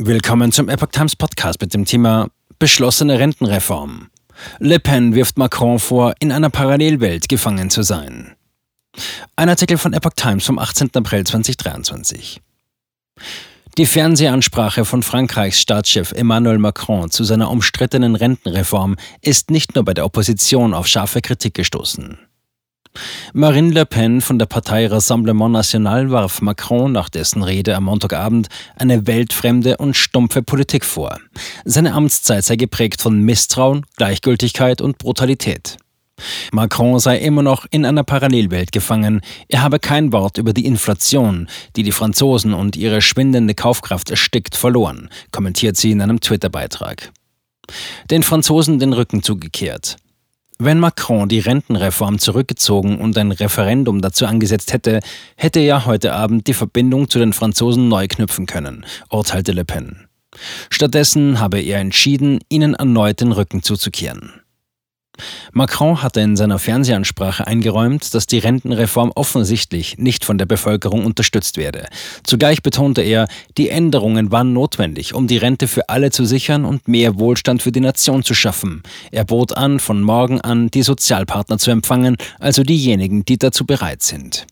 Willkommen zum Epoch Times Podcast mit dem Thema Beschlossene Rentenreform. Le Pen wirft Macron vor, in einer Parallelwelt gefangen zu sein. Ein Artikel von Epoch Times vom 18. April 2023. Die Fernsehansprache von Frankreichs Staatschef Emmanuel Macron zu seiner umstrittenen Rentenreform ist nicht nur bei der Opposition auf scharfe Kritik gestoßen. Marine Le Pen von der Partei Rassemblement National warf Macron nach dessen Rede am Montagabend eine weltfremde und stumpfe Politik vor. Seine Amtszeit sei geprägt von Misstrauen, Gleichgültigkeit und Brutalität. Macron sei immer noch in einer Parallelwelt gefangen. Er habe kein Wort über die Inflation, die die Franzosen und ihre schwindende Kaufkraft erstickt, verloren, kommentiert sie in einem Twitter-Beitrag. Den Franzosen den Rücken zugekehrt. Wenn Macron die Rentenreform zurückgezogen und ein Referendum dazu angesetzt hätte, hätte er heute Abend die Verbindung zu den Franzosen neu knüpfen können, urteilte Le Pen. Stattdessen habe er entschieden, ihnen erneut den Rücken zuzukehren. Macron hatte in seiner Fernsehansprache eingeräumt, dass die Rentenreform offensichtlich nicht von der Bevölkerung unterstützt werde. Zugleich betonte er, die Änderungen waren notwendig, um die Rente für alle zu sichern und mehr Wohlstand für die Nation zu schaffen. Er bot an, von morgen an die Sozialpartner zu empfangen, also diejenigen, die dazu bereit sind.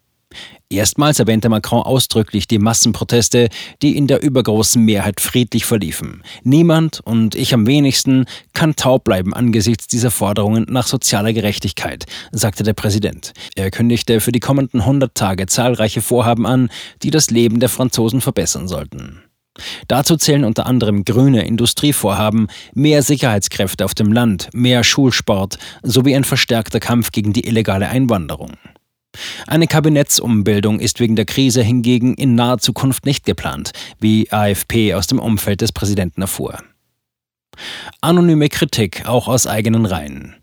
Erstmals erwähnte Macron ausdrücklich die Massenproteste, die in der übergroßen Mehrheit friedlich verliefen. Niemand, und ich am wenigsten, kann taub bleiben angesichts dieser Forderungen nach sozialer Gerechtigkeit, sagte der Präsident. Er kündigte für die kommenden 100 Tage zahlreiche Vorhaben an, die das Leben der Franzosen verbessern sollten. Dazu zählen unter anderem grüne Industrievorhaben, mehr Sicherheitskräfte auf dem Land, mehr Schulsport sowie ein verstärkter Kampf gegen die illegale Einwanderung. Eine Kabinettsumbildung ist wegen der Krise hingegen in naher Zukunft nicht geplant, wie AFP aus dem Umfeld des Präsidenten erfuhr. Anonyme Kritik auch aus eigenen Reihen.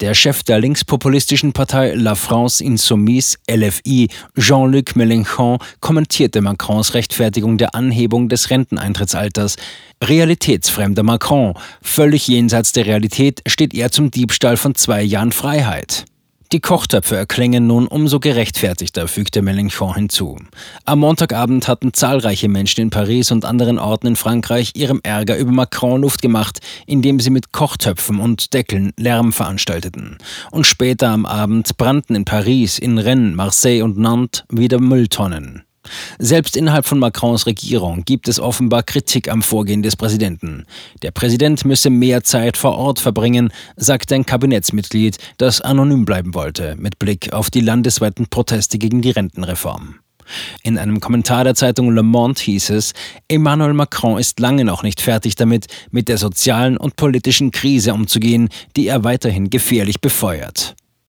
Der Chef der linkspopulistischen Partei La France Insoumise, LFI, Jean-Luc Mélenchon, kommentierte Macrons Rechtfertigung der Anhebung des Renteneintrittsalters. Realitätsfremder Macron, völlig jenseits der Realität, steht er zum Diebstahl von zwei Jahren Freiheit. Die Kochtöpfe erklängen nun umso gerechtfertigter, fügte Mélenchon hinzu. Am Montagabend hatten zahlreiche Menschen in Paris und anderen Orten in Frankreich ihrem Ärger über Macron Luft gemacht, indem sie mit Kochtöpfen und Deckeln Lärm veranstalteten. Und später am Abend brannten in Paris, in Rennes, Marseille und Nantes wieder Mülltonnen. Selbst innerhalb von Macrons Regierung gibt es offenbar Kritik am Vorgehen des Präsidenten. Der Präsident müsse mehr Zeit vor Ort verbringen, sagte ein Kabinettsmitglied, das anonym bleiben wollte, mit Blick auf die landesweiten Proteste gegen die Rentenreform. In einem Kommentar der Zeitung Le Monde hieß es, Emmanuel Macron ist lange noch nicht fertig damit, mit der sozialen und politischen Krise umzugehen, die er weiterhin gefährlich befeuert.